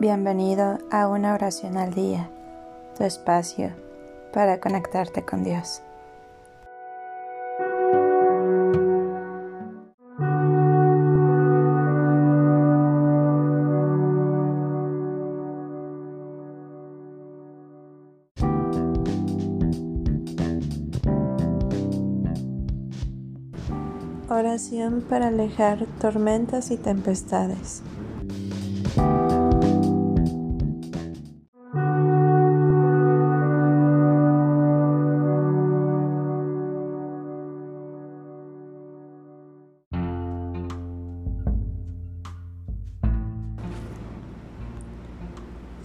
Bienvenido a una oración al día, tu espacio para conectarte con Dios. Oración para alejar tormentas y tempestades.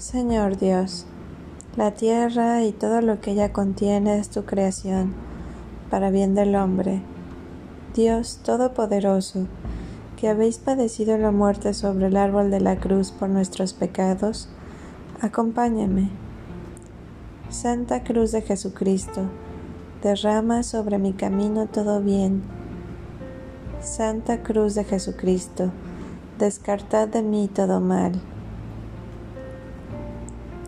Señor Dios, la tierra y todo lo que ella contiene es tu creación, para bien del hombre. Dios Todopoderoso, que habéis padecido la muerte sobre el árbol de la cruz por nuestros pecados, acompáñame. Santa Cruz de Jesucristo, derrama sobre mi camino todo bien. Santa Cruz de Jesucristo, descartad de mí todo mal.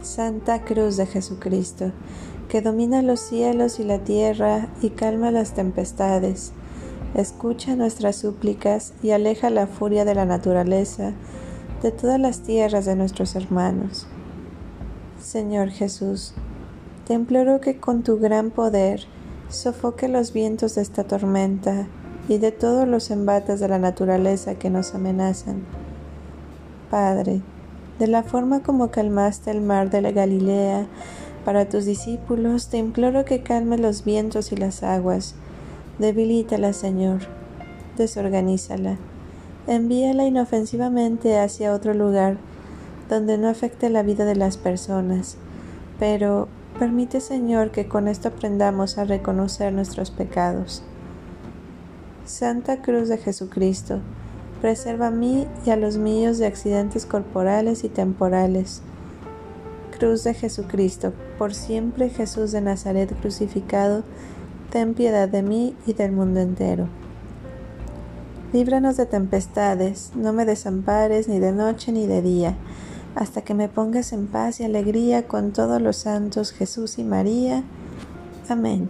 Santa Cruz de Jesucristo, que domina los cielos y la tierra y calma las tempestades, escucha nuestras súplicas y aleja la furia de la naturaleza de todas las tierras de nuestros hermanos. Señor Jesús, te imploro que con tu gran poder sofoque los vientos de esta tormenta y de todos los embates de la naturaleza que nos amenazan. Padre, de la forma como calmaste el mar de la Galilea para tus discípulos, te imploro que calmes los vientos y las aguas. Debilítala, Señor. Desorganízala. Envíala inofensivamente hacia otro lugar donde no afecte la vida de las personas. Pero permite, Señor, que con esto aprendamos a reconocer nuestros pecados. Santa Cruz de Jesucristo, Preserva a mí y a los míos de accidentes corporales y temporales. Cruz de Jesucristo, por siempre Jesús de Nazaret crucificado, ten piedad de mí y del mundo entero. Líbranos de tempestades, no me desampares ni de noche ni de día, hasta que me pongas en paz y alegría con todos los santos Jesús y María. Amén.